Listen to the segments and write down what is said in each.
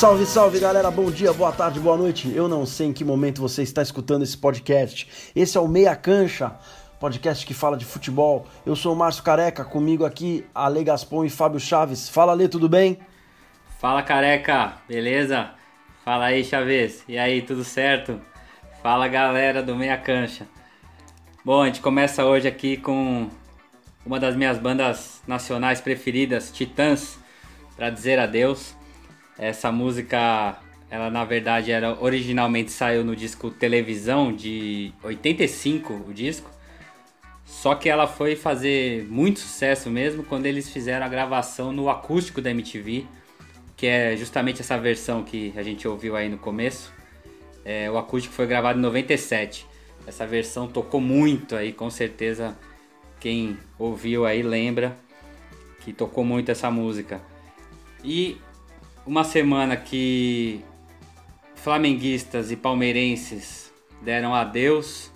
Salve, salve galera, bom dia, boa tarde, boa noite. Eu não sei em que momento você está escutando esse podcast. Esse é o Meia Cancha, podcast que fala de futebol. Eu sou o Márcio Careca, comigo aqui Ale Gaspon e Fábio Chaves. Fala, Ale, tudo bem? Fala, Careca, beleza? Fala aí, Chaves. E aí, tudo certo? Fala, galera do Meia Cancha. Bom, a gente começa hoje aqui com uma das minhas bandas nacionais preferidas, Titãs, para dizer adeus. Essa música, ela na verdade era originalmente saiu no disco Televisão de 85, o disco. Só que ela foi fazer muito sucesso mesmo quando eles fizeram a gravação no acústico da MTV, que é justamente essa versão que a gente ouviu aí no começo. É, o acústico foi gravado em 97. Essa versão tocou muito aí, com certeza quem ouviu aí lembra que tocou muito essa música. E uma semana que flamenguistas e palmeirenses deram adeus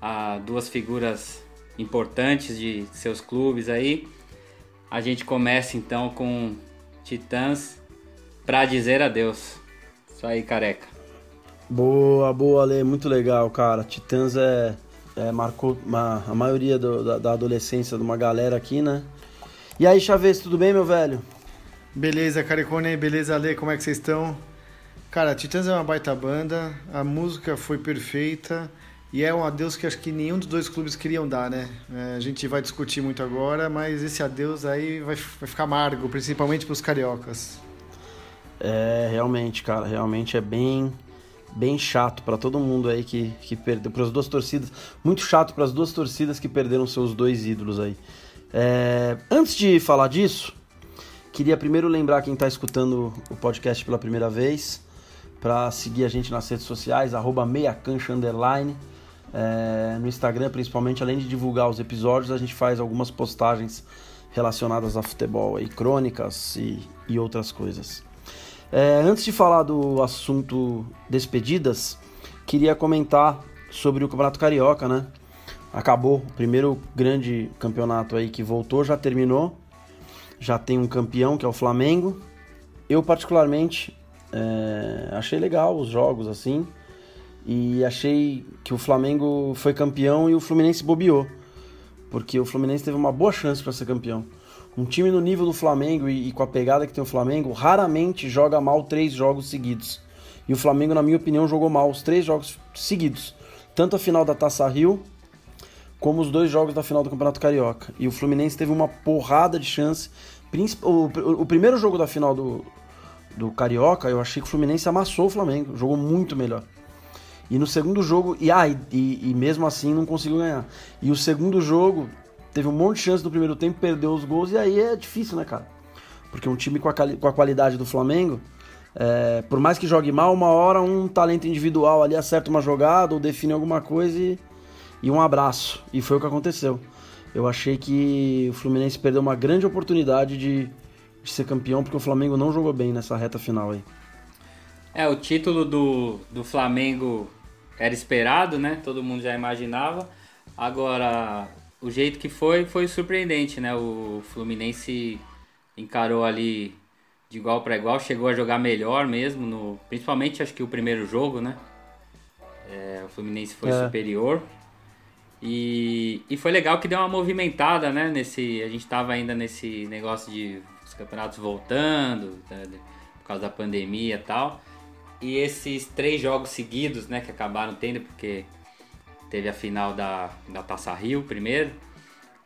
a duas figuras importantes de seus clubes aí. A gente começa então com Titãs para dizer adeus. Isso aí, careca. Boa, boa, Ale, muito legal, cara. Titãs é, é marcou uma, a maioria do, da, da adolescência de uma galera aqui, né? E aí, Chaves, tudo bem, meu velho? Beleza, Caricone, beleza, Ale, como é que vocês estão? Cara, Titãs é uma baita banda, a música foi perfeita e é um adeus que acho que nenhum dos dois clubes queriam dar, né? É, a gente vai discutir muito agora, mas esse adeus aí vai, vai ficar amargo, principalmente para os cariocas. É, realmente, cara, realmente é bem bem chato para todo mundo aí que, que perdeu, para as duas torcidas, muito chato para as duas torcidas que perderam seus dois ídolos aí. É, antes de falar disso, Queria primeiro lembrar quem está escutando o podcast pela primeira vez para seguir a gente nas redes sociais, arroba meiacancha underline. É, no Instagram, principalmente, além de divulgar os episódios, a gente faz algumas postagens relacionadas a futebol, e crônicas e, e outras coisas. É, antes de falar do assunto despedidas, queria comentar sobre o Campeonato Carioca, né? Acabou o primeiro grande campeonato aí que voltou, já terminou já tem um campeão que é o Flamengo. Eu particularmente é, achei legal os jogos assim e achei que o Flamengo foi campeão e o Fluminense bobeou, porque o Fluminense teve uma boa chance para ser campeão. Um time no nível do Flamengo e, e, com a pegada que tem o Flamengo raramente joga mal três jogos seguidos. E o Flamengo, na minha opinião, jogou mal os três jogos seguidos, tanto a final da Taça Rio como os dois jogos da final do Campeonato Carioca. E o Fluminense teve uma porrada de chance. O, primeiro jogo da final do, do Carioca, eu achei que o Fluminense amassou o Flamengo, jogou muito melhor. E no segundo jogo, e, ah, e, e mesmo assim não conseguiu ganhar. E o segundo jogo, teve um monte de chance no primeiro tempo, perdeu os gols, e aí é difícil, né, cara? Porque um time com a, com a qualidade do Flamengo, é, por mais que jogue mal, uma hora um talento individual ali acerta uma jogada ou define alguma coisa e e um abraço. E foi o que aconteceu. Eu achei que o Fluminense perdeu uma grande oportunidade de, de ser campeão porque o Flamengo não jogou bem nessa reta final aí. É, o título do, do Flamengo era esperado, né? Todo mundo já imaginava. Agora, o jeito que foi, foi surpreendente, né? O Fluminense encarou ali de igual para igual, chegou a jogar melhor mesmo, no, principalmente acho que o primeiro jogo, né? É, o Fluminense foi é. superior. E, e foi legal que deu uma movimentada, né? Nesse, a gente estava ainda nesse negócio de os campeonatos voltando, né, por causa da pandemia e tal. E esses três jogos seguidos, né, que acabaram tendo, porque teve a final da, da Taça Rio primeiro,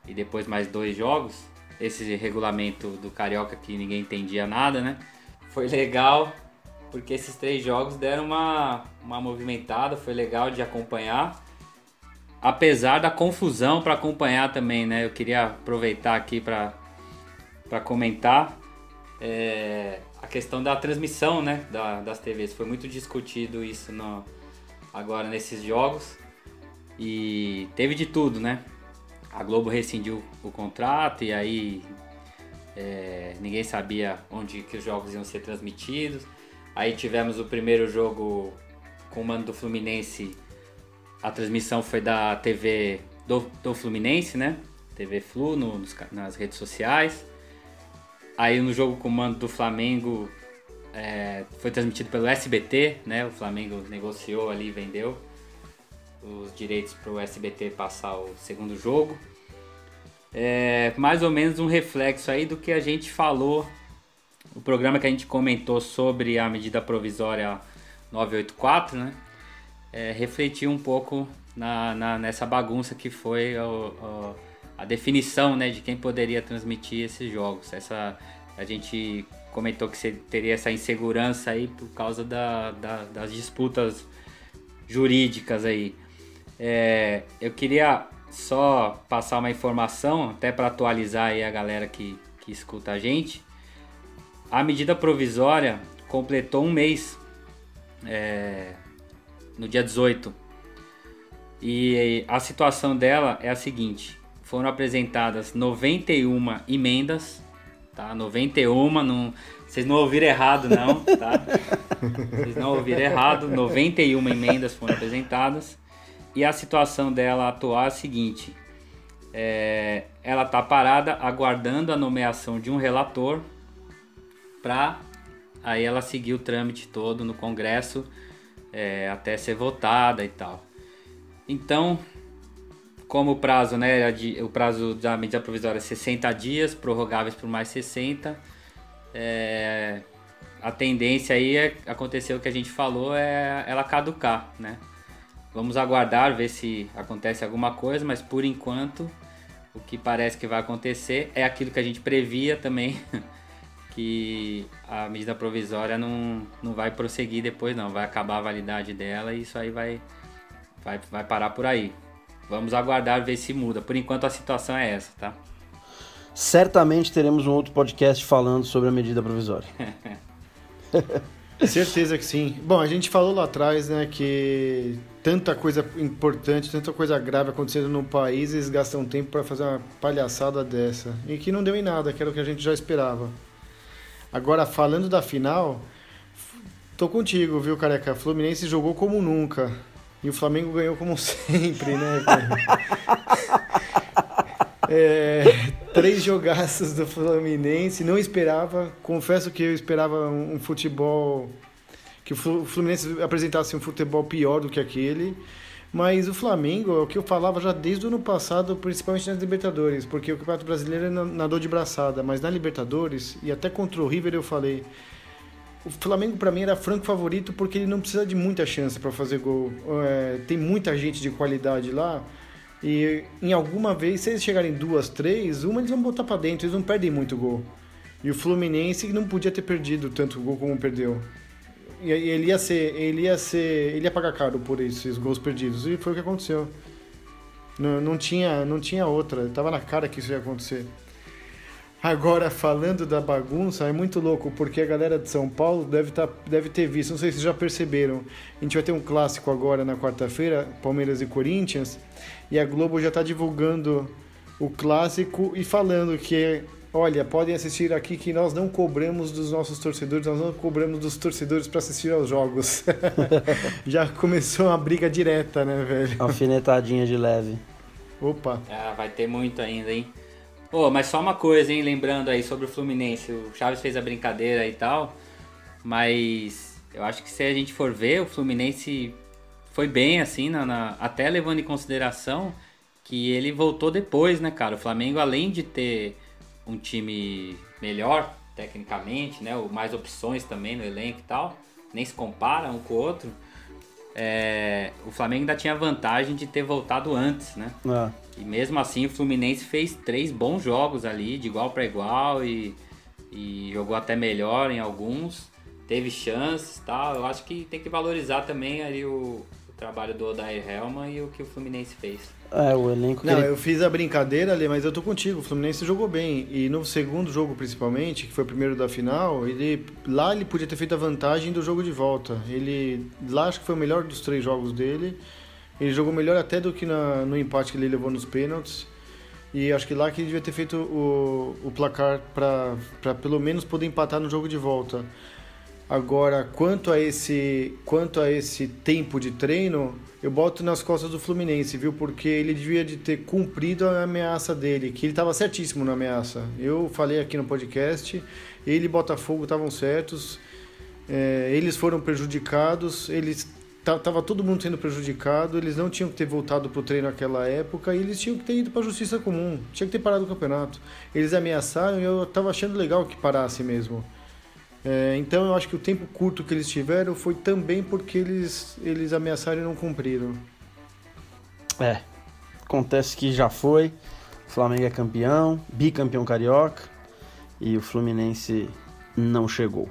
e depois mais dois jogos. Esse regulamento do Carioca que ninguém entendia nada, né? Foi legal, porque esses três jogos deram uma, uma movimentada, foi legal de acompanhar apesar da confusão para acompanhar também, né? Eu queria aproveitar aqui para comentar é, a questão da transmissão, né? Da, das TVs. Foi muito discutido isso no, agora nesses jogos e teve de tudo, né? A Globo rescindiu o contrato e aí é, ninguém sabia onde que os jogos iam ser transmitidos. Aí tivemos o primeiro jogo com o mando do Fluminense a transmissão foi da TV do, do Fluminense, né? TV Flu no, nas redes sociais. Aí no jogo comando do Flamengo, é, foi transmitido pelo SBT, né? O Flamengo negociou ali, vendeu os direitos para o SBT passar o segundo jogo. É mais ou menos um reflexo aí do que a gente falou, o programa que a gente comentou sobre a medida provisória 984, né? É, refletiu um pouco na, na, nessa bagunça que foi o, o, a definição né, de quem poderia transmitir esses jogos. Essa, a gente comentou que teria essa insegurança aí por causa da, da, das disputas jurídicas aí. É, eu queria só passar uma informação, até para atualizar aí a galera que, que escuta a gente. A medida provisória completou um mês é, no dia 18. E a situação dela é a seguinte: foram apresentadas 91 emendas, tá? 91, não, vocês não ouviram errado, não, tá? Vocês não ouviram errado, 91 emendas foram apresentadas. E a situação dela atual é a seguinte: é, ela está parada aguardando a nomeação de um relator para aí ela seguir o trâmite todo no Congresso é, até ser votada e tal. Então, como o prazo, né, o prazo da medida provisória é 60 dias, prorrogáveis por mais 60, é, a tendência aí é acontecer o que a gente falou, é ela caducar, né? Vamos aguardar, ver se acontece alguma coisa, mas por enquanto o que parece que vai acontecer é aquilo que a gente previa também, que a medida provisória não, não vai prosseguir depois não, vai acabar a validade dela e isso aí vai, vai, vai parar por aí. Vamos aguardar ver se muda. Por enquanto a situação é essa, tá? Certamente teremos um outro podcast falando sobre a medida provisória. Certeza que sim. Bom, a gente falou lá atrás, né, que tanta coisa importante, tanta coisa grave acontecendo no país, eles gastam tempo para fazer uma palhaçada dessa. E que não deu em nada, que era o que a gente já esperava. Agora, falando da final, tô contigo, viu, careca? Fluminense jogou como nunca. E o Flamengo ganhou como sempre, né, é, três jogaços do Fluminense, não esperava. Confesso que eu esperava um, futebol. que o Fluminense apresentasse um futebol pior do que aquele. Mas o Flamengo, é o que eu falava já desde o ano passado, principalmente nas Libertadores, porque o Campeonato Brasileiro é nadou de braçada, mas na Libertadores, e até contra o River eu falei, o Flamengo para mim era franco favorito porque ele não precisa de muita chance para fazer gol. É, tem muita gente de qualidade lá, e em alguma vez, se eles chegarem duas, três, uma eles vão botar para dentro, eles não perdem muito gol. E o Fluminense não podia ter perdido tanto gol como perdeu. Ele ia ser, ele ia ser, ele ia pagar caro por esses gols perdidos. E foi o que aconteceu. Não, não tinha, não tinha outra. Tava na cara que isso ia acontecer. Agora, falando da bagunça, é muito louco, porque a galera de São Paulo deve, tá, deve ter visto, não sei se vocês já perceberam. A gente vai ter um clássico agora na quarta-feira, Palmeiras e Corinthians, e a Globo já está divulgando o clássico e falando que olha, podem assistir aqui que nós não cobramos dos nossos torcedores, nós não cobramos dos torcedores para assistir aos jogos. Já começou uma briga direta, né, velho? Alfinetadinha de leve. Opa. Ah, vai ter muito ainda, hein? Pô, mas só uma coisa, hein, lembrando aí sobre o Fluminense, o Chaves fez a brincadeira e tal, mas eu acho que se a gente for ver, o Fluminense foi bem, assim, na, na até levando em consideração que ele voltou depois, né, cara? O Flamengo, além de ter um time melhor tecnicamente, né? Ou mais opções também no elenco e tal. Nem se compara um com o outro. É, o Flamengo ainda tinha vantagem de ter voltado antes, né? É. E mesmo assim o Fluminense fez três bons jogos ali, de igual para igual e, e jogou até melhor em alguns. Teve chances tal. Eu acho que tem que valorizar também ali o, trabalho do Odair Helman e o que o Fluminense fez. É, o elenco. Não, ele... eu fiz a brincadeira ali, mas eu tô contigo. O Fluminense jogou bem. E no segundo jogo, principalmente, que foi o primeiro da final, ele lá ele podia ter feito a vantagem do jogo de volta. Ele lá acho que foi o melhor dos três jogos dele. Ele jogou melhor até do que na, no empate que ele levou nos pênaltis. E acho que lá que ele devia ter feito o, o placar para pelo menos poder empatar no jogo de volta. Agora, quanto a esse, quanto a esse tempo de treino, eu boto nas costas do Fluminense, viu? Porque ele devia de ter cumprido a ameaça dele, que ele estava certíssimo na ameaça. Eu falei aqui no podcast, ele e Botafogo estavam certos. É, eles foram prejudicados, eles tava todo mundo sendo prejudicado, eles não tinham que ter voltado para o treino naquela época e eles tinham que ter ido para a justiça comum, tinha que ter parado o campeonato. Eles ameaçaram e eu estava achando legal que parasse mesmo. É, então eu acho que o tempo curto que eles tiveram foi também porque eles, eles ameaçaram e não cumpriram. É, acontece que já foi. O Flamengo é campeão, bicampeão carioca e o Fluminense não chegou.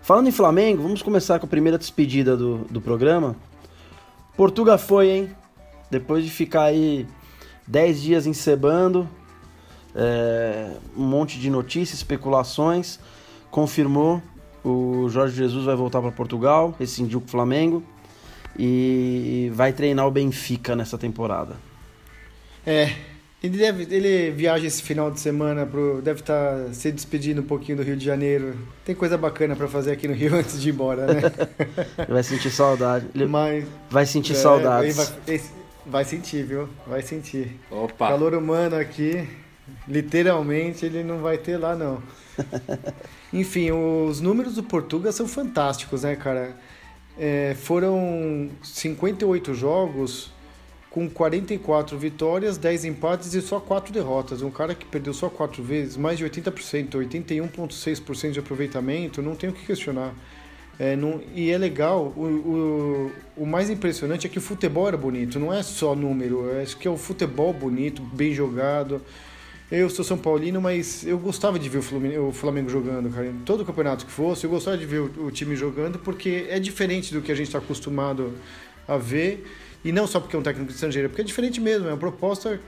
Falando em Flamengo, vamos começar com a primeira despedida do, do programa. Portuga foi, hein? Depois de ficar aí 10 dias encebando, é, um monte de notícias, especulações, confirmou o Jorge Jesus vai voltar para Portugal, rescindiu com o Flamengo e vai treinar o Benfica nessa temporada. É, ele, deve, ele viaja esse final de semana, pro, deve estar tá se despedindo um pouquinho do Rio de Janeiro. Tem coisa bacana para fazer aqui no Rio antes de ir embora, né? ele vai sentir saudade. Ele Mas, vai sentir é, saudades. Vai, vai, sentir, viu? Vai sentir. Opa! Calor humano aqui, literalmente, ele não vai ter lá, não. Enfim, os números do Portugal são fantásticos, né, cara? É, foram 58 jogos com 44 vitórias, 10 empates e só 4 derrotas. Um cara que perdeu só 4 vezes, mais de 80%, 81,6% de aproveitamento, não tem o que questionar. É, não, e é legal, o, o, o, mais impressionante é que o futebol era bonito, não é só número, acho que é o futebol bonito, bem jogado. Eu sou São Paulino, mas eu gostava de ver o, o Flamengo jogando, cara. Todo campeonato que fosse, eu gostava de ver o, o time jogando, porque é diferente do que a gente está acostumado a ver. E não só porque é um técnico estrangeiro, porque é diferente mesmo, é uma proposta,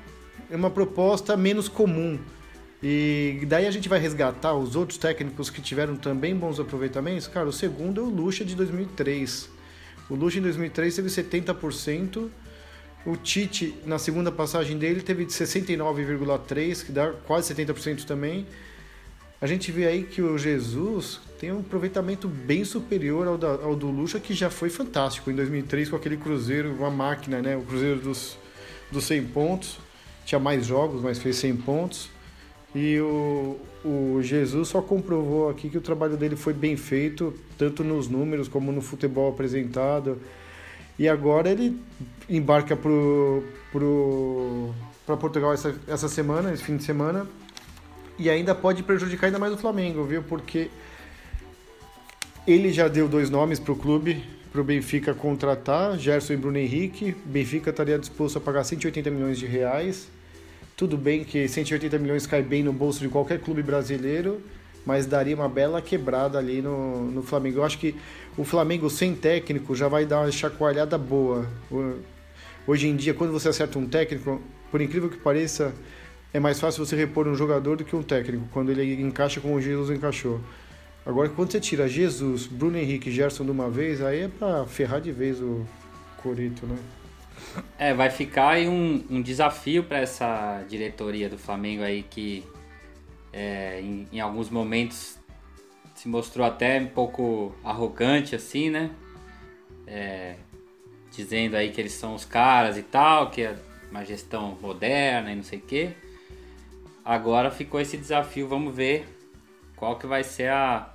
é uma proposta menos comum. E daí a gente vai resgatar os outros técnicos que tiveram também bons aproveitamentos. Cara, o segundo é o Lucha de 2003. O Lucha em 2003 teve 70%. O Tite, na segunda passagem dele, teve de 69,3%, que dá quase 70% também a gente vê aí que o Jesus tem um aproveitamento bem superior ao, da, ao do Lucha, que já foi fantástico em 2003 com aquele Cruzeiro, uma máquina, né? O Cruzeiro dos, dos 100 pontos. Tinha mais jogos, mas fez 100 pontos. E o, o Jesus só comprovou aqui que o trabalho dele foi bem feito, tanto nos números como no futebol apresentado. E agora ele embarca para pro, pro, Portugal essa, essa semana, esse fim de semana, e ainda pode prejudicar ainda mais o Flamengo, viu? Porque ele já deu dois nomes para o clube, para o Benfica contratar, Gerson e Bruno Henrique. Benfica estaria disposto a pagar 180 milhões de reais. Tudo bem que 180 milhões cai bem no bolso de qualquer clube brasileiro, mas daria uma bela quebrada ali no, no Flamengo. Eu acho que o Flamengo sem técnico já vai dar uma chacoalhada boa. Hoje em dia, quando você acerta um técnico, por incrível que pareça, é mais fácil você repor um jogador do que um técnico, quando ele encaixa como o Jesus encaixou. Agora, quando você tira Jesus, Bruno Henrique e Gerson de uma vez, aí é pra ferrar de vez o Corito, né? É, vai ficar aí um, um desafio para essa diretoria do Flamengo aí que é, em, em, alguns momentos se mostrou até um pouco arrogante assim, né? É, dizendo aí que eles são os caras e tal, que é uma gestão moderna e não sei o quê. Agora ficou esse desafio, vamos ver qual que vai ser a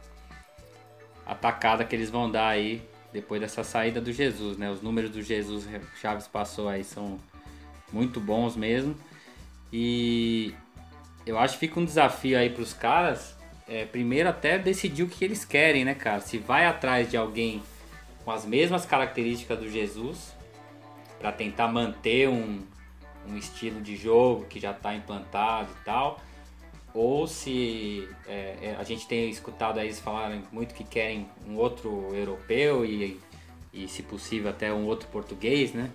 atacada que eles vão dar aí depois dessa saída do Jesus, né? Os números do Jesus Chaves passou aí são muito bons mesmo. E eu acho que fica um desafio aí para os caras, é, primeiro até decidir o que eles querem, né, cara? Se vai atrás de alguém com as mesmas características do Jesus para tentar manter um, um estilo de jogo que já está implantado e tal, ou se é, é, a gente tem escutado eles falarem muito que querem um outro europeu e, e se possível até um outro português, né?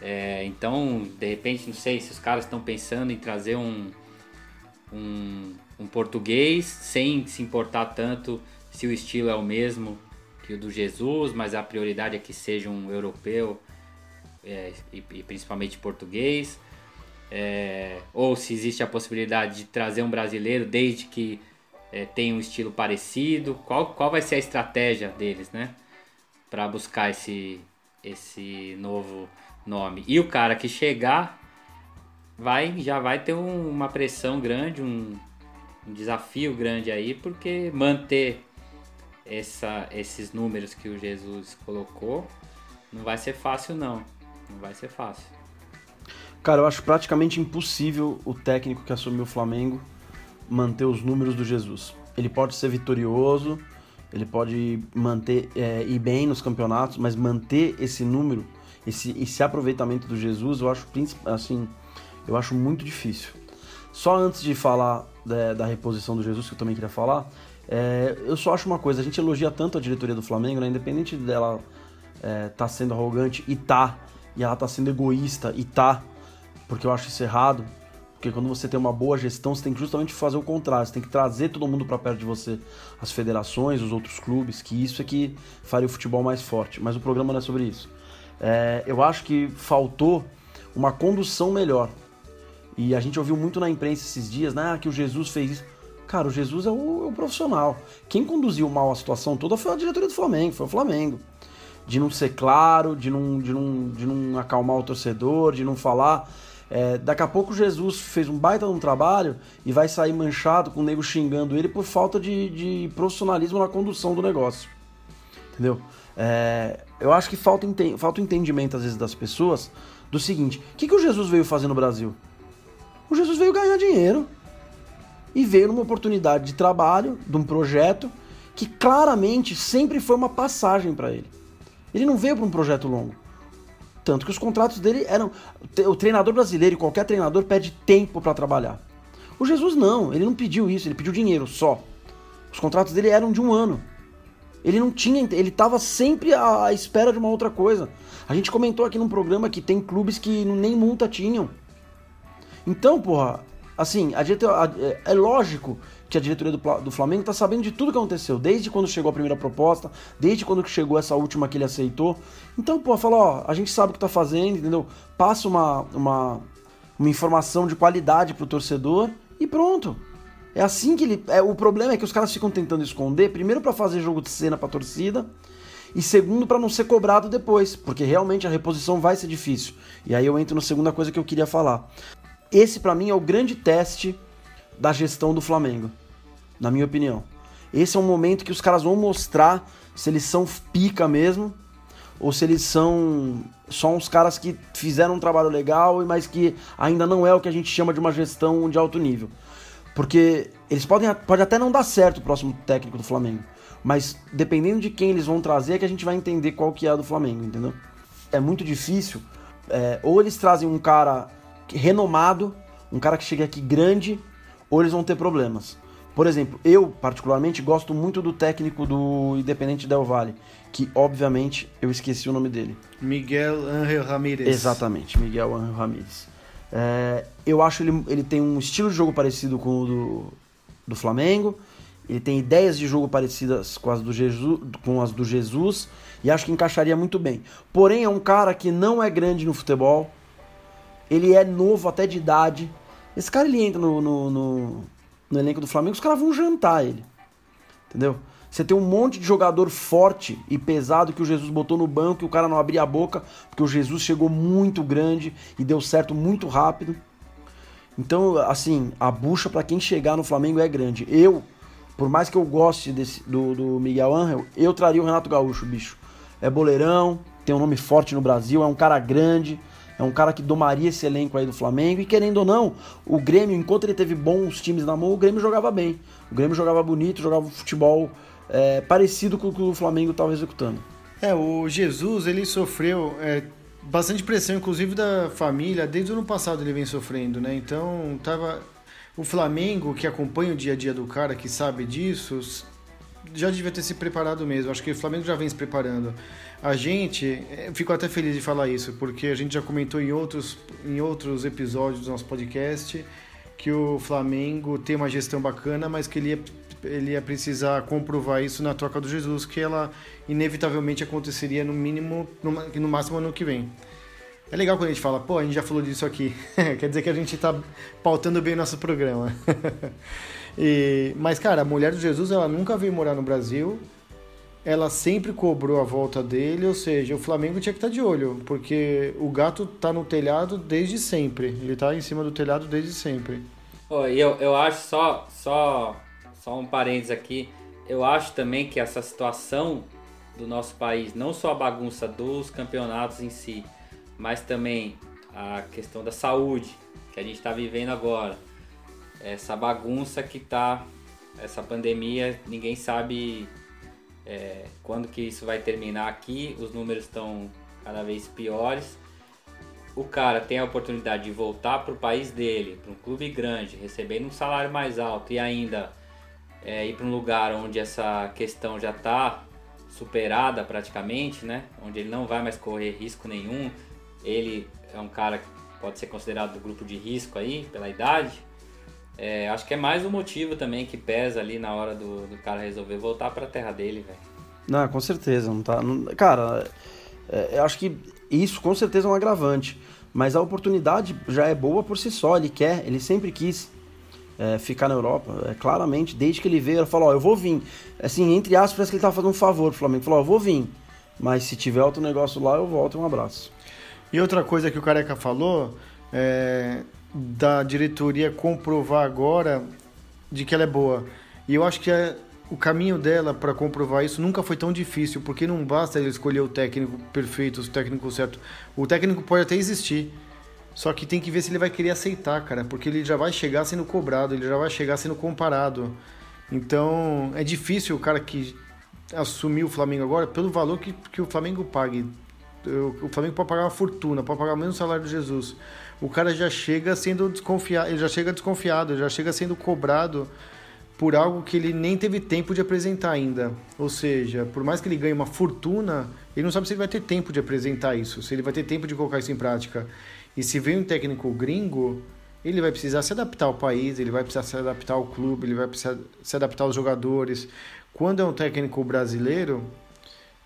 É, então, de repente, não sei se os caras estão pensando em trazer um, um, um, português sem se importar tanto se o estilo é o mesmo que o do Jesus, mas a prioridade é que seja um europeu é, e, e, principalmente português, é, ou se existe a possibilidade de trazer um brasileiro desde que é, tenha um estilo parecido, qual, qual vai ser a estratégia deles, né, para buscar esse, esse novo nome. E o cara que chegar vai já vai ter um, uma pressão grande, um, um desafio grande aí, porque manter essa, esses números que o Jesus colocou, não vai ser fácil não. Não vai ser fácil. Cara, eu acho praticamente impossível o técnico que assumiu o Flamengo manter os números do Jesus. Ele pode ser vitorioso, ele pode manter é, ir bem nos campeonatos, mas manter esse número, esse, esse aproveitamento do Jesus, eu acho assim, eu acho muito difícil. Só antes de falar da, da reposição do Jesus, que eu também queria falar, é, eu só acho uma coisa, a gente elogia tanto a diretoria do Flamengo, né, independente dela é, tá sendo arrogante e tá, e ela tá sendo egoísta e tá, porque eu acho isso errado, porque quando você tem uma boa gestão, você tem que justamente fazer o contrário, você tem que trazer todo mundo para perto de você, as federações, os outros clubes, que isso é que faria o futebol mais forte. Mas o programa não é sobre isso. É, eu acho que faltou uma condução melhor. E a gente ouviu muito na imprensa esses dias, né, que o Jesus fez isso. Cara, o Jesus é o, é o profissional. Quem conduziu mal a situação toda foi a diretoria do Flamengo, foi o Flamengo de não ser claro, de não, de não, de não acalmar o torcedor, de não falar. É, daqui a pouco Jesus fez um baita um trabalho e vai sair manchado com o nego xingando ele por falta de, de profissionalismo na condução do negócio. Entendeu? É, eu acho que falta, falta entendimento às vezes das pessoas do seguinte: o que, que o Jesus veio fazer no Brasil? O Jesus veio ganhar dinheiro e veio numa oportunidade de trabalho, de um projeto que claramente sempre foi uma passagem para ele. Ele não veio para um projeto longo. Tanto que os contratos dele eram. O treinador brasileiro e qualquer treinador pede tempo para trabalhar. O Jesus não, ele não pediu isso, ele pediu dinheiro só. Os contratos dele eram de um ano. Ele não tinha, ele estava sempre à espera de uma outra coisa. A gente comentou aqui num programa que tem clubes que nem multa tinham. Então, porra, assim, a, a, é, é lógico que a diretoria do, do Flamengo está sabendo de tudo que aconteceu, desde quando chegou a primeira proposta, desde quando chegou essa última que ele aceitou. Então, pô, fala, ó, a gente sabe o que tá fazendo, entendeu? Passa uma, uma, uma informação de qualidade pro torcedor e pronto. É assim que ele. É, o problema é que os caras ficam tentando esconder, primeiro para fazer jogo de cena pra torcida, e segundo para não ser cobrado depois, porque realmente a reposição vai ser difícil. E aí eu entro na segunda coisa que eu queria falar. Esse para mim é o grande teste da gestão do Flamengo, na minha opinião. Esse é um momento que os caras vão mostrar se eles são pica mesmo ou se eles são só uns caras que fizeram um trabalho legal, mas que ainda não é o que a gente chama de uma gestão de alto nível. Porque eles podem pode até não dar certo o próximo técnico do Flamengo, mas dependendo de quem eles vão trazer é que a gente vai entender qual que é a do Flamengo, entendeu? É muito difícil. É, ou eles trazem um cara renomado, um cara que chega aqui grande ou eles vão ter problemas. Por exemplo, eu particularmente gosto muito do técnico do Independente Del Valle, que obviamente eu esqueci o nome dele. Miguel Ángel Ramírez. Exatamente, Miguel Ángel Ramírez. É, eu acho ele ele tem um estilo de jogo parecido com o do, do Flamengo. Ele tem ideias de jogo parecidas com as do Jesus, com as do Jesus e acho que encaixaria muito bem. Porém, é um cara que não é grande no futebol. Ele é novo até de idade esse cara ele entra no, no, no, no elenco do Flamengo, os caras vão jantar ele. Entendeu? Você tem um monte de jogador forte e pesado que o Jesus botou no banco e o cara não abria a boca, porque o Jesus chegou muito grande e deu certo muito rápido. Então, assim, a bucha para quem chegar no Flamengo é grande. Eu, por mais que eu goste desse, do, do Miguel Angel, eu traria o Renato Gaúcho, bicho. É boleirão, tem um nome forte no Brasil, é um cara grande, é um cara que domaria esse elenco aí do Flamengo. E querendo ou não, o Grêmio, enquanto ele teve bons times na mão, o Grêmio jogava bem. O Grêmio jogava bonito, jogava futebol é, parecido com o que o Flamengo estava executando. É, o Jesus, ele sofreu é, bastante pressão, inclusive da família. Desde o ano passado ele vem sofrendo, né? Então, tava... O Flamengo, que acompanha o dia a dia do cara, que sabe disso, já devia ter se preparado mesmo. Acho que o Flamengo já vem se preparando. A gente, eh, fico até feliz de falar isso, porque a gente já comentou em outros, em outros episódios do nosso podcast que o Flamengo tem uma gestão bacana, mas que ele ia, ele ia precisar comprovar isso na troca do Jesus, que ela inevitavelmente aconteceria no mínimo, no, no máximo ano que vem. É legal quando a gente fala, pô, a gente já falou disso aqui. Quer dizer que a gente está pautando bem o nosso programa. e, mas, cara, a mulher do Jesus, ela nunca veio morar no Brasil ela sempre cobrou a volta dele, ou seja, o Flamengo tinha que estar tá de olho, porque o gato tá no telhado desde sempre. Ele tá em cima do telhado desde sempre. Oh, eu, eu acho só, só, só um parênteses aqui. eu acho também que essa situação do nosso país, não só a bagunça dos campeonatos em si, mas também a questão da saúde que a gente está vivendo agora, essa bagunça que está, essa pandemia, ninguém sabe é, quando que isso vai terminar aqui, os números estão cada vez piores. O cara tem a oportunidade de voltar para o país dele, para um clube grande, recebendo um salário mais alto e ainda é, ir para um lugar onde essa questão já está superada praticamente, né? Onde ele não vai mais correr risco nenhum. Ele é um cara que pode ser considerado do grupo de risco aí, pela idade. É, acho que é mais um motivo também que pesa ali na hora do, do cara resolver voltar para a terra dele, velho. Não, com certeza, não tá. Não, cara, é, eu acho que isso com certeza é um agravante. Mas a oportunidade já é boa por si só, ele quer, ele sempre quis é, ficar na Europa. É, claramente, desde que ele veio, ele falou, ó, eu vou vir. Assim, entre aspas, parece que ele tava fazendo um favor pro Flamengo. Ele falou, ó, eu vou vir. Mas se tiver outro negócio lá, eu volto. Um abraço. E outra coisa que o Careca falou, é, da diretoria comprovar agora de que ela é boa. E eu acho que é, o caminho dela para comprovar isso nunca foi tão difícil, porque não basta ele escolher o técnico perfeito, o técnico certo. O técnico pode até existir, só que tem que ver se ele vai querer aceitar, cara, porque ele já vai chegar sendo cobrado, ele já vai chegar sendo comparado. Então é difícil o cara que assumiu o Flamengo agora, pelo valor que, que o Flamengo pague. O Flamengo pode pagar uma fortuna, pode pagar mesmo salário de Jesus. O cara já chega sendo desconfiado, ele já chega desconfiado, já chega sendo cobrado por algo que ele nem teve tempo de apresentar ainda. Ou seja, por mais que ele ganhe uma fortuna, ele não sabe se ele vai ter tempo de apresentar isso, se ele vai ter tempo de colocar isso em prática. E se vem um técnico gringo, ele vai precisar se adaptar ao país, ele vai precisar se adaptar ao clube, ele vai precisar se adaptar aos jogadores. Quando é um técnico brasileiro,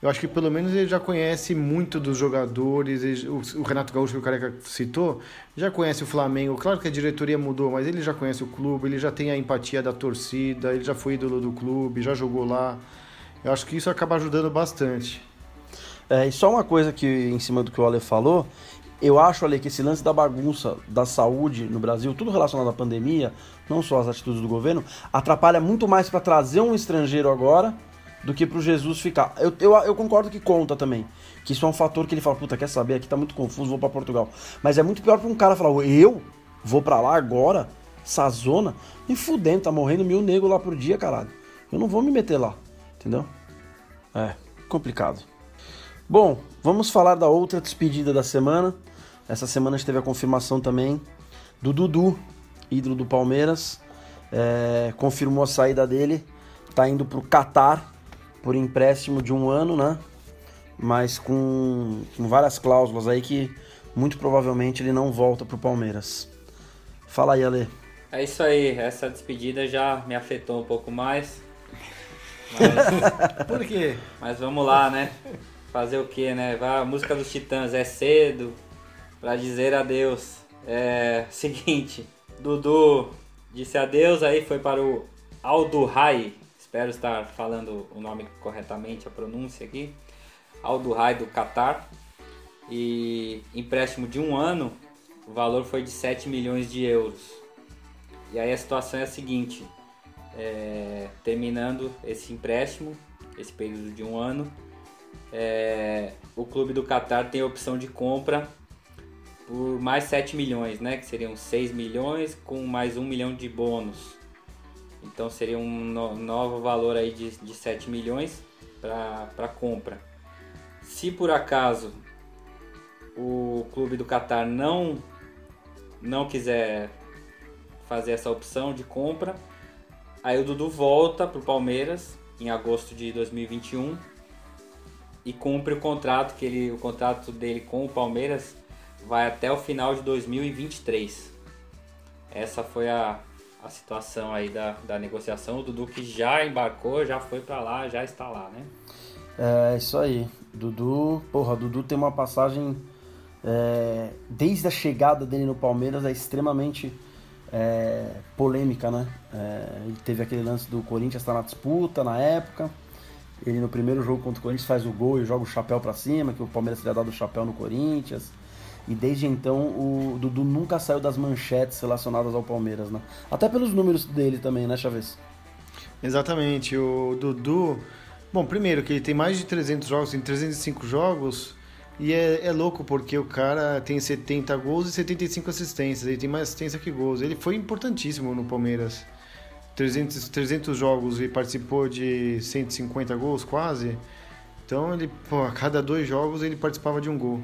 eu acho que pelo menos ele já conhece muito dos jogadores. o, Renato Gaúcho, que o Careca citou, já conhece o Flamengo. Claro que a diretoria mudou, mas ele já conhece o clube, ele já tem a empatia da torcida, ele já foi ídolo do clube, já jogou lá. Eu acho que isso acaba ajudando bastante. É, e só uma coisa que, em cima do que o Ale falou, eu acho, Ale, que esse lance da bagunça da saúde no Brasil, tudo relacionado à pandemia, não só as atitudes do governo, atrapalha muito mais para trazer um estrangeiro agora do que pro Jesus ficar. Eu, eu, eu, concordo que conta também. Que isso é um fator que ele fala, puta, quer saber? Aqui tá muito confuso, vou para Portugal. Mas é muito pior pra um cara falar, eu vou para lá agora, essa zona, me fudendo, tá morrendo mil negros lá por dia, caralho. Eu não vou me meter lá, entendeu? É, complicado. Bom, vamos falar da outra despedida da semana. Essa semana a gente teve a confirmação também do Dudu, ídolo do Palmeiras. É, confirmou a saída dele, tá indo pro Catar por empréstimo de um ano, né? Mas com, com várias cláusulas aí que muito provavelmente ele não volta pro Palmeiras. Fala aí, Ale. É isso aí, essa despedida já me afetou um pouco mais. Mas... Por quê? Mas vamos lá, né? Fazer o quê, né? A música dos Titãs é cedo para dizer adeus. É seguinte, Dudu disse adeus, aí foi para o Aldo Rai, espero estar falando o nome corretamente, a pronúncia aqui, Aldo Rai do Qatar, e empréstimo de um ano, o valor foi de 7 milhões de euros. E aí a situação é a seguinte, é, terminando esse empréstimo, esse período de um ano, é, o clube do Qatar tem a opção de compra por mais 7 milhões, né? Que seriam 6 milhões com mais 1 milhão de bônus. Então seria um no, novo valor aí de, de 7 milhões para compra. Se por acaso o clube do Qatar não, não quiser fazer essa opção de compra, aí o Dudu volta para o Palmeiras em agosto de 2021 e cumpre o contrato que ele, o contrato dele com o Palmeiras vai até o final de 2023. Essa foi a, a situação aí da, da negociação. O Dudu que já embarcou, já foi para lá, já está lá, né? É isso aí. Dudu, porra, Dudu tem uma passagem é, desde a chegada dele no Palmeiras é extremamente é, polêmica, né? É, ele teve aquele lance do Corinthians estar tá na disputa na época. Ele no primeiro jogo contra o Corinthians faz o gol e joga o chapéu para cima, que o Palmeiras teria dado o chapéu no Corinthians. E desde então o Dudu nunca saiu das manchetes relacionadas ao Palmeiras, né? Até pelos números dele também, né, Chaves? Exatamente. O Dudu. Bom, primeiro que ele tem mais de 300 jogos, tem 305 jogos. E é, é, louco porque o cara tem 70 gols e 75 assistências. Ele tem mais assistência que gols. Ele foi importantíssimo no Palmeiras. 300, 300 jogos e participou de 150 gols quase. Então ele, pô, a cada dois jogos ele participava de um gol.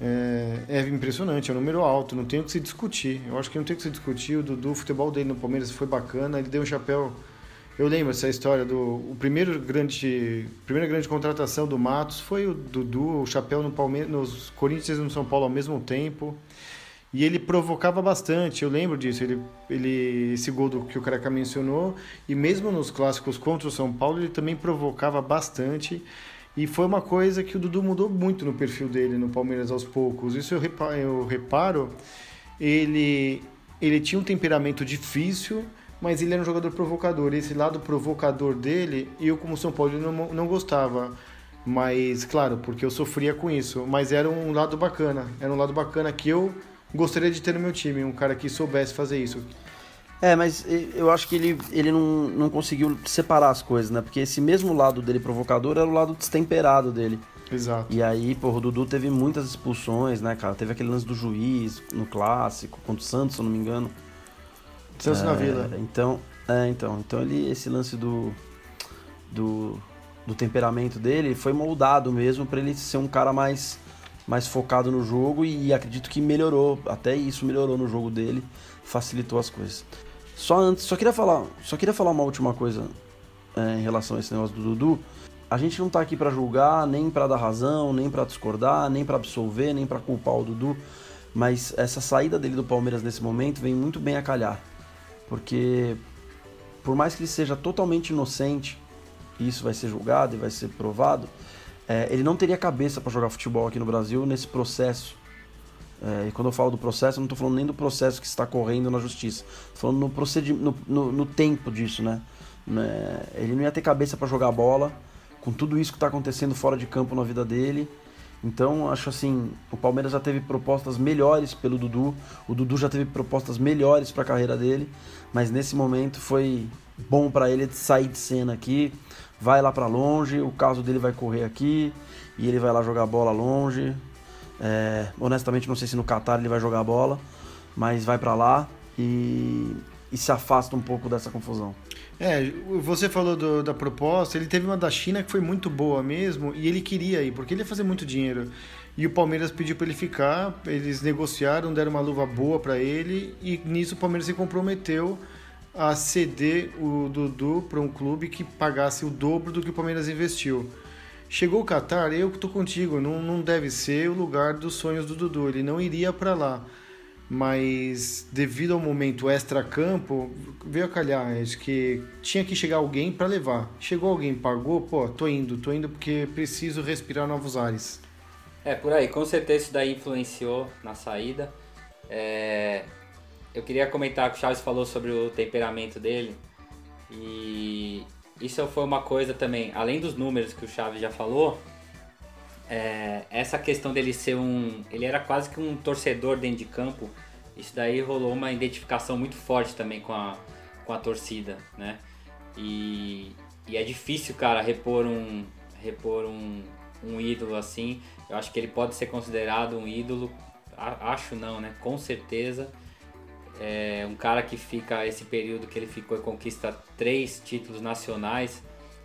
É, é, impressionante, é um número alto, não tem o que se discutir. Eu acho que não tem o que se discutir. O Dudu, o futebol dele no Palmeiras foi bacana, ele deu um chapéu. Eu lembro essa história do. O primeiro grande, primeira grande contratação do Matos foi o Dudu, o chapéu no Palmeiras, nos Corinthians e no São Paulo ao mesmo tempo. E ele provocava bastante, eu lembro disso. Ele, ele, esse gol do, que o Caraca mencionou, e mesmo nos clássicos contra o São Paulo, ele também provocava bastante. E foi uma coisa que o Dudu mudou muito no perfil dele no Palmeiras aos poucos. Isso eu reparo, eu reparo ele, ele tinha um temperamento difícil, mas ele era um jogador provocador. Esse lado provocador dele, eu como São Paulo não, não gostava. Mas, claro, porque eu sofria com isso. Mas era um lado bacana. Era um lado bacana que eu gostaria de ter no meu time. Um cara que soubesse fazer isso. É, mas eu acho que ele, ele não, não conseguiu separar as coisas, né? Porque esse mesmo lado dele provocador era o lado destemperado dele. Exato. E aí, pô, o Dudu teve muitas expulsões, né, cara? Teve aquele lance do juiz no clássico, contra o Santos, se eu não me engano. Santos é, na Vila. Então, é, então, então ele, esse lance do, do, do temperamento dele foi moldado mesmo para ele ser um cara mais, mais focado no jogo e acredito que melhorou, até isso melhorou no jogo dele, facilitou as coisas. Só antes, só queria falar, só queria falar uma última coisa é, em relação a esse negócio do Dudu. A gente não tá aqui para julgar, nem para dar razão, nem para discordar, nem para absolver, nem para culpar o Dudu, mas essa saída dele do Palmeiras nesse momento vem muito bem a calhar. Porque por mais que ele seja totalmente inocente, e isso vai ser julgado e vai ser provado, é, ele não teria cabeça para jogar futebol aqui no Brasil nesse processo é, e quando eu falo do processo, eu não estou falando nem do processo que está correndo na justiça. Estou falando no, procedimento, no, no, no, tempo disso, né? É, ele não ia ter cabeça para jogar bola com tudo isso que está acontecendo fora de campo na vida dele. Então, acho assim, o Palmeiras já teve propostas melhores pelo Dudu, o Dudu já teve propostas melhores para a carreira dele, mas nesse momento foi bom para ele sair de cena aqui, vai lá para longe, o caso dele vai correr aqui e ele vai lá jogar bola longe, é, honestamente, não sei se no Qatar ele vai jogar a bola, mas vai para lá e, e, se afasta um pouco dessa confusão. É, você falou do, da proposta, ele teve uma da China que foi muito boa mesmo e ele queria ir, porque ele ia fazer muito dinheiro. E o Palmeiras pediu para ele ficar, eles negociaram, deram uma luva boa para ele e nisso o Palmeiras se comprometeu a ceder o Dudu para um clube que pagasse o dobro do que o Palmeiras investiu. Chegou o Qatar, eu tô contigo, não, não deve ser o lugar dos sonhos do Dudu, ele não iria para lá. Mas devido ao momento extra-campo, veio a calhar, acho que tinha que chegar alguém para levar. Chegou alguém, pagou, pô, tô indo, tô indo porque preciso respirar novos ares. É, por aí, com certeza isso daí influenciou na saída. É... Eu queria comentar que o Chaves falou sobre o temperamento dele. E isso foi uma coisa também, além dos números que o Chaves já falou, é, essa questão dele ser um. Ele era quase que um torcedor dentro de campo. Isso daí rolou uma identificação muito forte também com a, com a torcida, né? E, e é difícil, cara, repor um, repor um, um ídolo assim. Eu acho que ele pode ser considerado um ídolo. Acho não, né? Com certeza é um cara que fica esse período que ele ficou e conquista três títulos nacionais.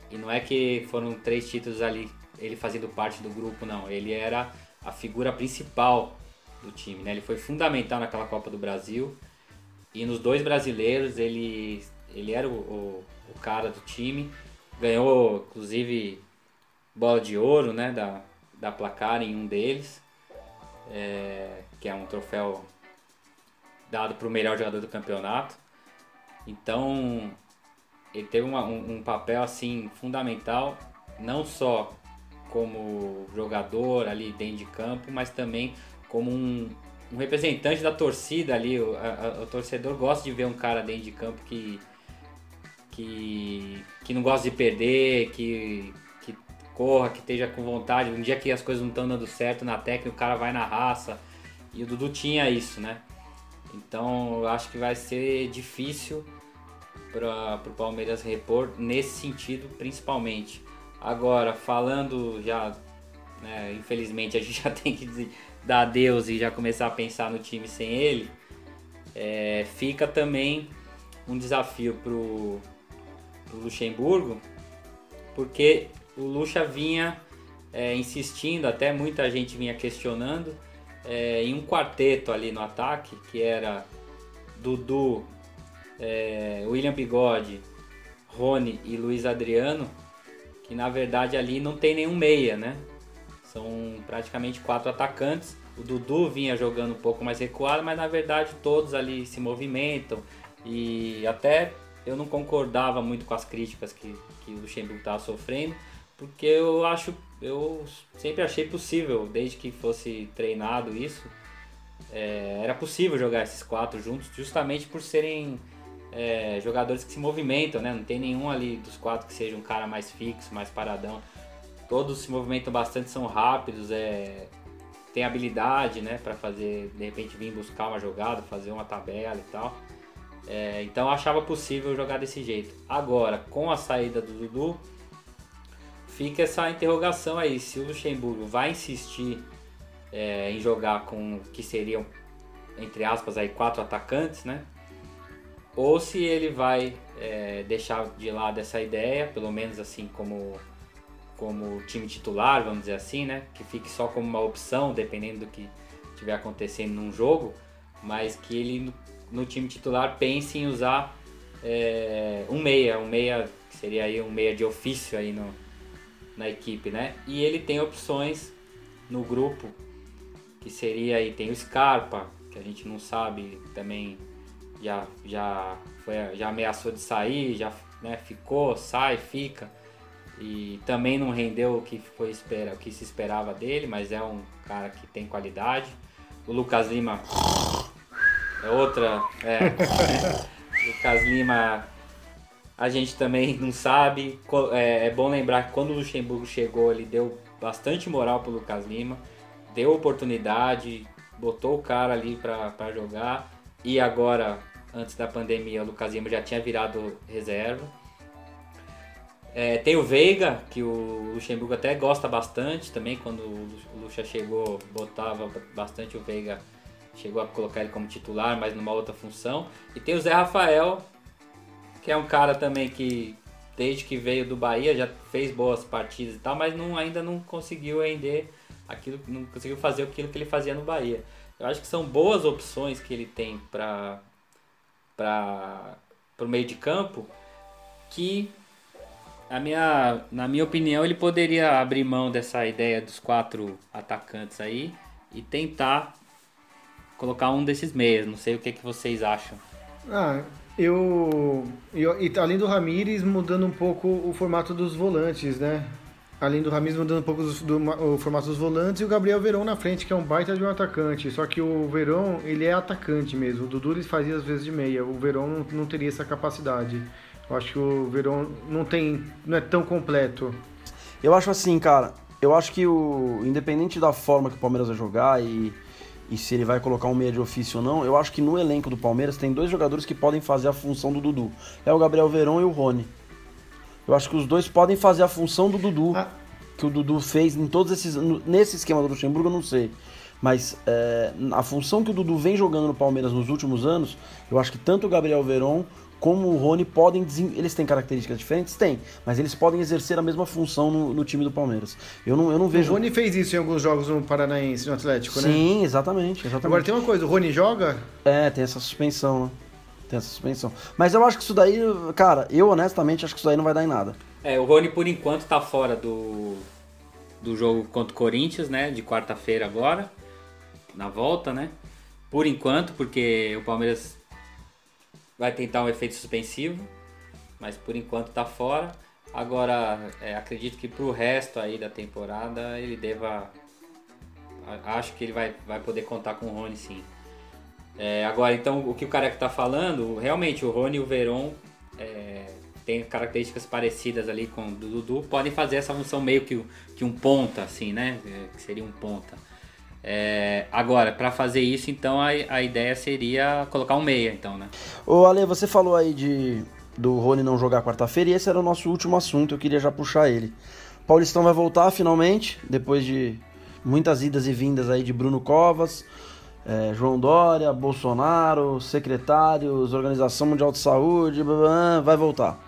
E não é que foram três títulos ali, ele fazendo parte do grupo, não. Ele era a figura principal do time, né? Ele foi fundamental naquela Copa do Brasil. E nos dois brasileiros ele, ele era o, o, o cara do time. Ganhou, inclusive, bola de ouro, né? Da, da placar em um deles. É, que é um troféu dado para o melhor jogador do campeonato. Então, ele teve uma, um, um, papel assim fundamental, não só como jogador ali dentro de campo, mas também como um, um representante da torcida ali. O, a, o, torcedor gosta de ver um cara dentro de campo que, que, que não gosta de perder, que, que corra, que esteja com vontade. Um dia que as coisas não estão dando certo na técnica, o cara vai na raça. E o Dudu tinha isso, né? Então eu acho que vai ser difícil para o Palmeiras repor nesse sentido principalmente. Agora, falando já, né, infelizmente a gente já tem que dar adeus e já começar a pensar no time sem ele, é, fica também um desafio para o Luxemburgo, porque o Lucha vinha é, insistindo, até muita gente vinha questionando, é, em um quarteto ali no ataque, que era Dudu, é, William Bigode, Rony e Luiz Adriano, que na verdade ali não tem nenhum meia, né? São praticamente quatro atacantes. O Dudu vinha jogando um pouco mais recuado, mas na verdade todos ali se movimentam e até eu não concordava muito com as críticas que, que o Luxemburgo estava sofrendo, porque eu acho, eu sempre achei possível, desde que fosse treinado isso, é, era possível jogar esses quatro juntos, justamente por serem é, jogadores que se movimentam, né? Não tem nenhum ali dos quatro que seja um cara mais fixo, mais paradão. Todos se movimentam bastante, são rápidos, é, tem habilidade, né? Para fazer, de repente, vir buscar uma jogada, fazer uma tabela e tal. É, então eu achava possível jogar desse jeito. Agora, com a saída do Dudu, fica essa interrogação aí, se o Luxemburgo vai insistir é, em jogar com que seriam, entre aspas, aí, quatro atacantes, né? Ou se ele vai é, deixar de lado essa ideia, pelo menos assim como, como time titular, vamos dizer assim, né? Que fique só como uma opção, dependendo do que estiver acontecendo num jogo, mas que ele no time titular pense em usar é, um meia, um meia que seria aí um meia de ofício aí no, na equipe, né? E ele tem opções no grupo que seria aí tem o Scarpa, que a gente não sabe também já já foi já ameaçou de sair, já né, ficou, sai, fica e também não rendeu o que foi espera, o que se esperava dele, mas é um cara que tem qualidade. O Lucas Lima é outra. É, Lucas Lima, a gente também não sabe. É, é, bom lembrar que quando o Luxemburgo chegou, ele deu bastante moral pro Lucas Lima, deu oportunidade, botou o cara ali para jogar. E agora, antes da pandemia, o Lucas Lima já tinha virado reserva. É, tem o Veiga, que o Luxemburgo até gosta bastante também. Quando o Luxa chegou, botava bastante o Veiga chegou a colocar ele como titular, mas numa outra função. E tem o Zé Rafael, que é um cara também que desde que veio do Bahia já fez boas partidas e tal, mas não, ainda não conseguiu render aquilo, não conseguiu fazer aquilo que ele fazia no Bahia. Eu acho que são boas opções que ele tem para para o meio de campo que a minha, na minha opinião ele poderia abrir mão dessa ideia dos quatro atacantes aí e tentar colocar um desses meias. Não sei o que, que vocês acham. Ah, eu, eu. E além do Ramires, mudando um pouco o formato dos volantes, né? Além do Ramires mudando um pouco do, do, o formato dos volantes e o Gabriel Verão na frente, que é um baita de um atacante. Só que o Verão, ele é atacante mesmo. O Dudu ele fazia às vezes de meia. O Verão não, não teria essa capacidade. Eu acho que o Verão não tem. não é tão completo. Eu acho assim, cara. Eu acho que o. Independente da forma que o Palmeiras vai jogar e e se ele vai colocar um meia de ofício ou não, eu acho que no elenco do Palmeiras tem dois jogadores que podem fazer a função do Dudu. É o Gabriel Verão e o Rony. Eu acho que os dois podem fazer a função do Dudu, ah. que o Dudu fez em todos esses. Nesse esquema do Luxemburgo, eu não sei. Mas é, a função que o Dudu vem jogando no Palmeiras nos últimos anos, eu acho que tanto o Gabriel Verón como o Rony podem. Eles têm características diferentes? Tem, mas eles podem exercer a mesma função no, no, time do Palmeiras. Eu não, eu não vejo. O Rony fez isso em alguns jogos no Paranaense, no Atlético, Sim, né? Sim, exatamente, exatamente. Agora tem uma coisa: o Rony joga? É, tem essa suspensão, né? Tem essa suspensão. Mas eu acho que isso daí, cara, eu honestamente acho que isso daí não vai dar em nada. É, o Rony por enquanto tá fora do, do jogo contra o Corinthians, né? De quarta-feira agora. Na volta, né? Por enquanto, porque o Palmeiras vai tentar um efeito suspensivo, mas por enquanto está fora. Agora, é, acredito que para o resto aí da temporada ele deva. Acho que ele vai, vai poder contar com o Rony sim. É, agora, então, o que o Careca está falando, realmente o Rony e o Veron é, têm características parecidas ali com o Dudu, podem fazer essa função meio que, que um ponta, assim, né? É, que seria um ponta. É, agora, para fazer isso, então a, a ideia seria colocar um meia, então, né? Ô Ale, você falou aí de, do Rony não jogar quarta-feira e esse era o nosso último assunto, eu queria já puxar ele. Paulistão vai voltar finalmente, depois de muitas idas e vindas aí de Bruno Covas, é, João Dória, Bolsonaro, secretários, Organização Mundial de Saúde, blá, blá, vai voltar.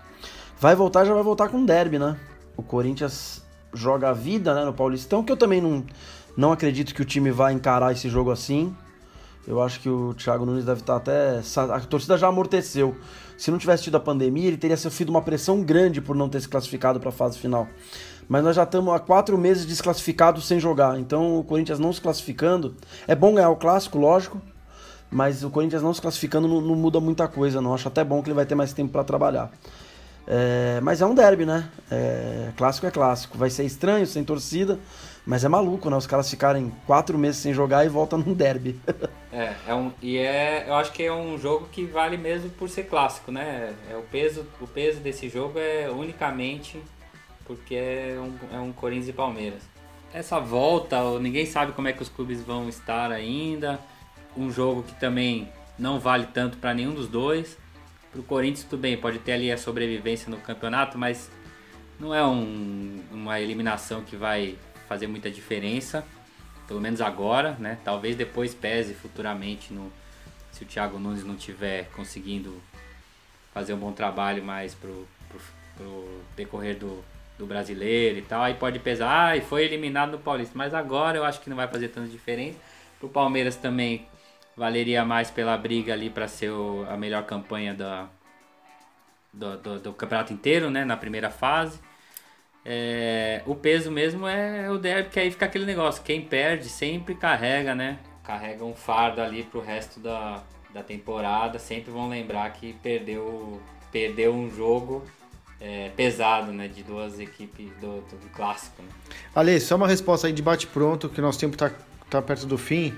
Vai voltar, já vai voltar com derby, né? O Corinthians joga a vida né, no Paulistão, que eu também não, não acredito que o time vai encarar esse jogo assim. Eu acho que o Thiago Nunes deve estar até. A torcida já amorteceu. Se não tivesse tido a pandemia, ele teria sofrido uma pressão grande por não ter se classificado para a fase final. Mas nós já estamos há quatro meses desclassificados sem jogar. Então o Corinthians não se classificando. É bom ganhar o clássico, lógico. Mas o Corinthians não se classificando não, não muda muita coisa, não. Acho até bom que ele vai ter mais tempo para trabalhar. É, mas é um derby, né? É, clássico é clássico. Vai ser estranho, sem torcida, mas é maluco, né? Os caras ficarem quatro meses sem jogar e voltam num derby. é, é um, e é, eu acho que é um jogo que vale mesmo por ser clássico, né? É, o, peso, o peso desse jogo é unicamente porque é um, é um Corinthians e Palmeiras. Essa volta, ninguém sabe como é que os clubes vão estar ainda. Um jogo que também não vale tanto para nenhum dos dois. Para o Corinthians, tudo bem, pode ter ali a sobrevivência no campeonato, mas não é um, uma eliminação que vai fazer muita diferença, pelo menos agora, né? Talvez depois pese futuramente no, se o Thiago Nunes não tiver conseguindo fazer um bom trabalho mais pro, pro, pro decorrer do, do brasileiro e tal, aí pode pesar, ah, e foi eliminado no Paulista, mas agora eu acho que não vai fazer tanta diferença. Pro Palmeiras também valeria mais pela briga ali para ser o, a melhor campanha da, do, do, do, campeonato inteiro, né, na primeira fase. É, o peso mesmo é o derby, que aí fica aquele negócio, quem perde sempre carrega, né, carrega um fardo ali pro resto da, da temporada, sempre vão lembrar que perdeu, perdeu um jogo é, pesado, né, de duas equipes do, do clássico. Né? Ale, só uma resposta aí de bate pronto, que nosso tempo tá, tá perto do fim.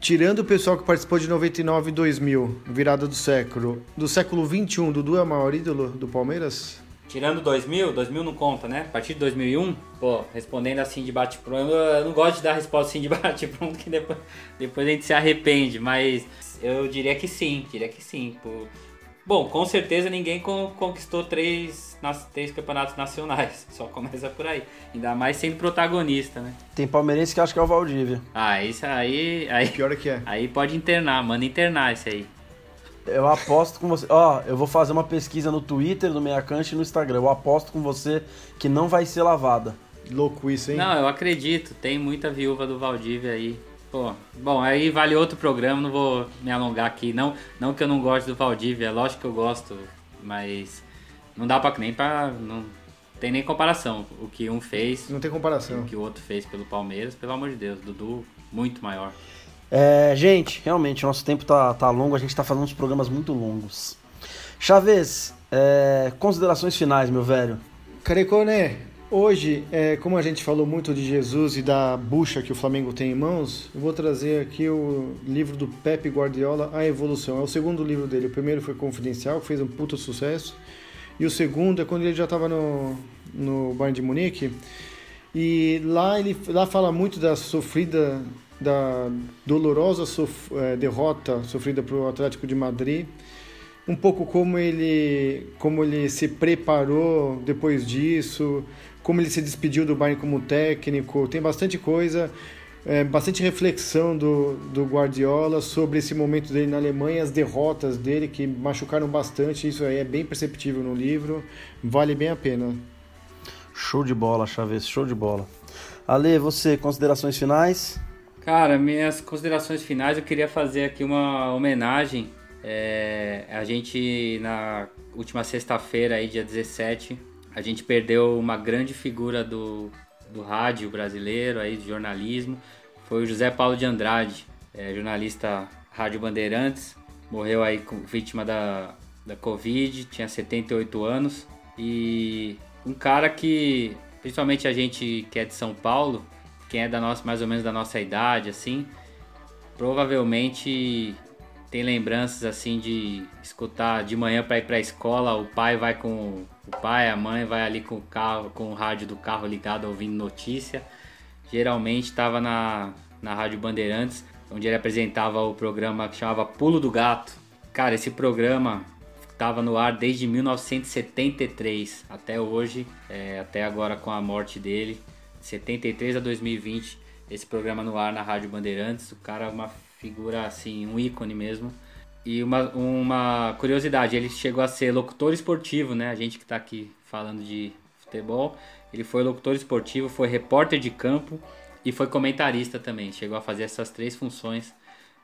Tirando o pessoal que participou de 99 e 2000, virada do século, do século 21, Dudu é o maior ídolo do Palmeiras? Tirando 2000, 2000 não conta, né? A partir de 2001, pô, respondendo assim de bate-pronto, eu não gosto de dar resposta assim de bate-pronto, que depois, depois a gente se arrepende, mas eu diria que sim, diria que sim. Por, Bom, com certeza ninguém conquistou três, três campeonatos nacionais. Só começa por aí. Ainda mais sendo protagonista, né? Tem palmeirense que acha que é o Valdívia. Ah, isso aí. aí Pior é que é. Aí pode internar, manda internar isso aí. Eu aposto com você. Ó, eu vou fazer uma pesquisa no Twitter, no Meiacante e no Instagram. Eu aposto com você que não vai ser lavada. Louco isso, hein? Não, eu acredito. Tem muita viúva do Valdívia aí. Pô, bom, aí vale outro programa, não vou me alongar aqui. Não, não que eu não goste do Valdívia, é lógico que eu gosto, mas não dá pra nem pra. Não tem nem comparação. O que um fez. Não tem comparação. O que o outro fez pelo Palmeiras, pelo amor de Deus, Dudu, muito maior. É, gente, realmente, nosso tempo tá, tá longo, a gente tá fazendo uns programas muito longos. Chaves, é, considerações finais, meu velho. Carecone, Hoje, é, como a gente falou muito de Jesus e da bucha que o Flamengo tem em mãos, eu vou trazer aqui o livro do Pepe Guardiola, A Evolução. É o segundo livro dele. O primeiro foi Confidencial, fez um puta sucesso. E o segundo é quando ele já estava no, no Bayern de Munique. E lá ele lá fala muito da sofrida, da dolorosa sof, é, derrota sofrida para o Atlético de Madrid um pouco como ele como ele se preparou depois disso, como ele se despediu do Bayern como técnico, tem bastante coisa, é, bastante reflexão do, do Guardiola sobre esse momento dele na Alemanha, as derrotas dele que machucaram bastante, isso aí é bem perceptível no livro, vale bem a pena. Show de bola, Chaves, show de bola. Ale, você, considerações finais? Cara, minhas considerações finais, eu queria fazer aqui uma homenagem. É, a gente, na última sexta-feira, aí, dia 17, a gente perdeu uma grande figura do, do rádio brasileiro, aí, de jornalismo, foi o José Paulo de Andrade, é, jornalista Rádio Bandeirantes, morreu aí vítima da, da Covid, tinha 78 anos, e um cara que, principalmente a gente que é de São Paulo, quem é da nossa, mais ou menos da nossa idade, assim, provavelmente tem lembranças assim de escutar de manhã para ir para a escola, o pai vai com o pai, a mãe vai ali com o carro, com o rádio do carro ligado ouvindo notícia. Geralmente estava na, na Rádio Bandeirantes, onde ele apresentava o programa que chamava Pulo do Gato. Cara, esse programa estava no ar desde 1973 até hoje, é, até agora com a morte dele, 73 a 2020, esse programa no ar na Rádio Bandeirantes. O cara é uma figura assim, um ícone mesmo. E uma, uma curiosidade, ele chegou a ser locutor esportivo, né? A gente que está aqui falando de futebol, ele foi locutor esportivo, foi repórter de campo e foi comentarista também. Chegou a fazer essas três funções.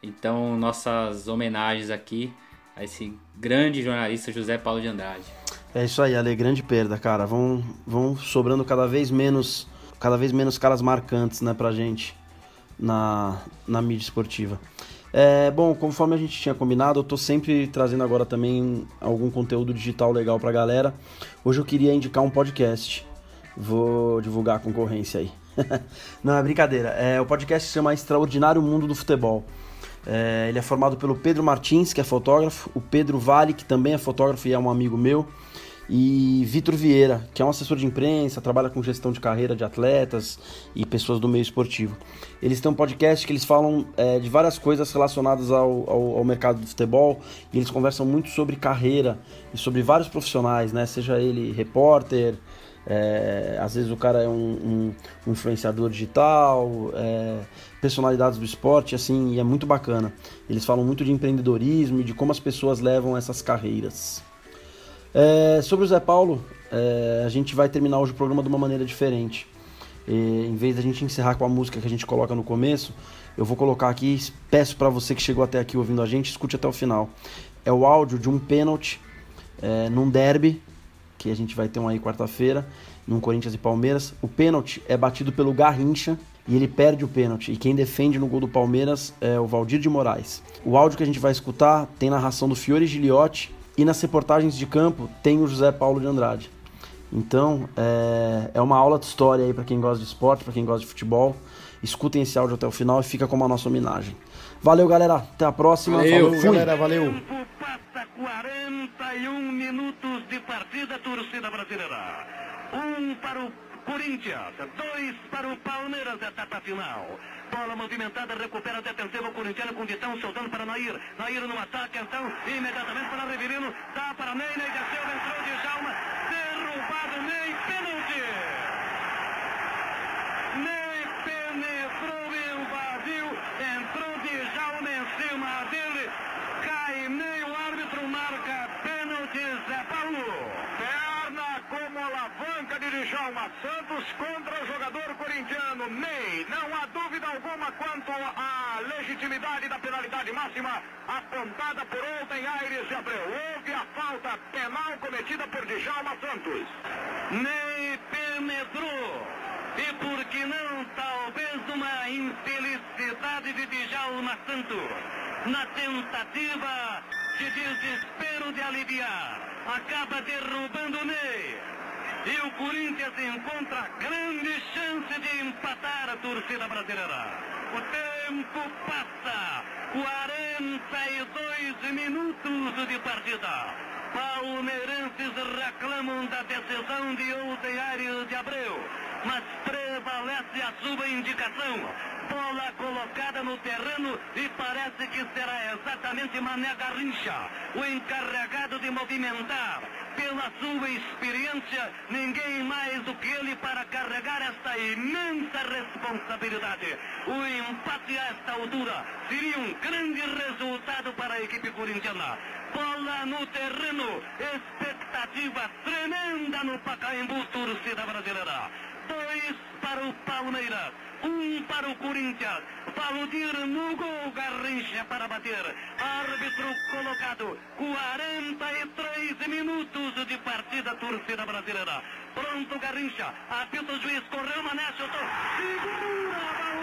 Então, nossas homenagens aqui a esse grande jornalista José Paulo de Andrade. É isso aí, Ale, grande perda, cara. Vão, vão sobrando cada vez menos, cada vez menos caras marcantes, né, pra gente na, na mídia esportiva. É, bom, conforme a gente tinha combinado, eu tô sempre trazendo agora também algum conteúdo digital legal pra galera. Hoje eu queria indicar um podcast. Vou divulgar a concorrência aí. Não, é brincadeira. É, o podcast se chama Extraordinário Mundo do Futebol. É, ele é formado pelo Pedro Martins, que é fotógrafo, o Pedro Vale, que também é fotógrafo e é um amigo meu, e Vitor Vieira, que é um assessor de imprensa, trabalha com gestão de carreira de atletas e pessoas do meio esportivo. Eles têm um podcast que eles falam é, de várias coisas relacionadas ao, ao, ao, mercado do futebol e eles conversam muito sobre carreira e sobre vários profissionais, né? Seja ele repórter, é, às vezes o cara é um, um, influenciador digital, é, personalidades do esporte, assim, e é muito bacana. Eles falam muito de empreendedorismo e de como as pessoas levam essas carreiras. É, sobre o Zé Paulo, é, a gente vai terminar hoje o programa de uma maneira diferente. E, em vez da gente encerrar com a música que a gente coloca no começo, eu vou colocar aqui, peço para você que chegou até aqui ouvindo a gente, escute até o final. É o áudio de um pênalti é, num derby que a gente vai ter um aí quarta-feira, num Corinthians e Palmeiras. O pênalti é batido pelo Garrincha e ele perde o pênalti. E quem defende no gol do Palmeiras é o Valdir de Moraes. O áudio que a gente vai escutar tem narração do Fiore Giliotti e nas reportagens de campo tem o José Paulo de Andrade. Então é, é uma aula de história aí para quem gosta de esporte, para quem gosta de futebol. Escutem esse áudio até o final e fica como a nossa homenagem. Valeu, galera. Até a próxima. Valeu, Falou, galera. Valeu. 41 minutos de partida, torcida brasileira. Um para o Corinthians, dois para o Palmeiras, etapa final. Bola movimentada, recupera a defensiva corintiana com Vitão, soltando para Nair. Nair no ataque, então, imediatamente para Riverino, dá para Ney, Ney desceu, entrou de Jalma, derrubado Ney, pênalti. Ney penetrou, invadiu, entrou de Jalma em cima dele, cai Ney, o árbitro marca pênalti, Zé Paulo como alavanca de Djalma Santos contra o jogador corintiano Ney. Não há dúvida alguma quanto à legitimidade da penalidade máxima apontada por ontem Aires de Abreu. Houve a falta penal cometida por Djalma Santos. Ney penetrou. E por que não, talvez uma infelicidade de Djalma Santos. Na tentativa de desespero de aliviar, acaba derrubando Ney. E o Corinthians encontra grande chance de empatar a torcida brasileira. O tempo passa. 42 minutos de partida. Palmeirenses reclamam da decisão de Aires de Abreu, mas prevalece a sua indicação. Bola colocada no terreno e parece que será exatamente Mané Garrincha, o encarregado de movimentar pela sua experiência, ninguém mais do que ele para carregar esta imensa responsabilidade. O empate a esta altura seria um grande resultado para a equipe corintiana. Bola no terreno, expectativa tremenda no Pacaembu, torcida brasileira. Dois para o Palmeiras um para o Corinthians. Valdir no gol, Garrincha para bater. Árbitro colocado. 43 minutos de partida, torcida brasileira. Pronto, Garrincha. Apita o juiz, correu, Mané, chutou. Segura,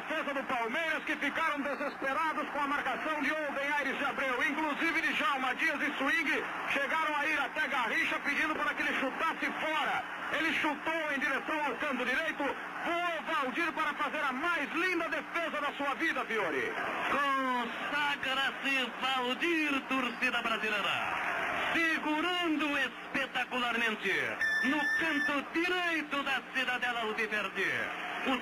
defesa do Palmeiras que ficaram desesperados com a marcação de Olden Aires de Abreu. Inclusive de Jalma Dias e Swing chegaram a ir até Garrincha pedindo para que ele chutasse fora. Ele chutou em direção ao canto direito. Voou Valdir para fazer a mais linda defesa da sua vida, Fiore. Consagra-se Valdir, torcida brasileira segurando espetacularmente no canto direito da cidadela Alviverde. O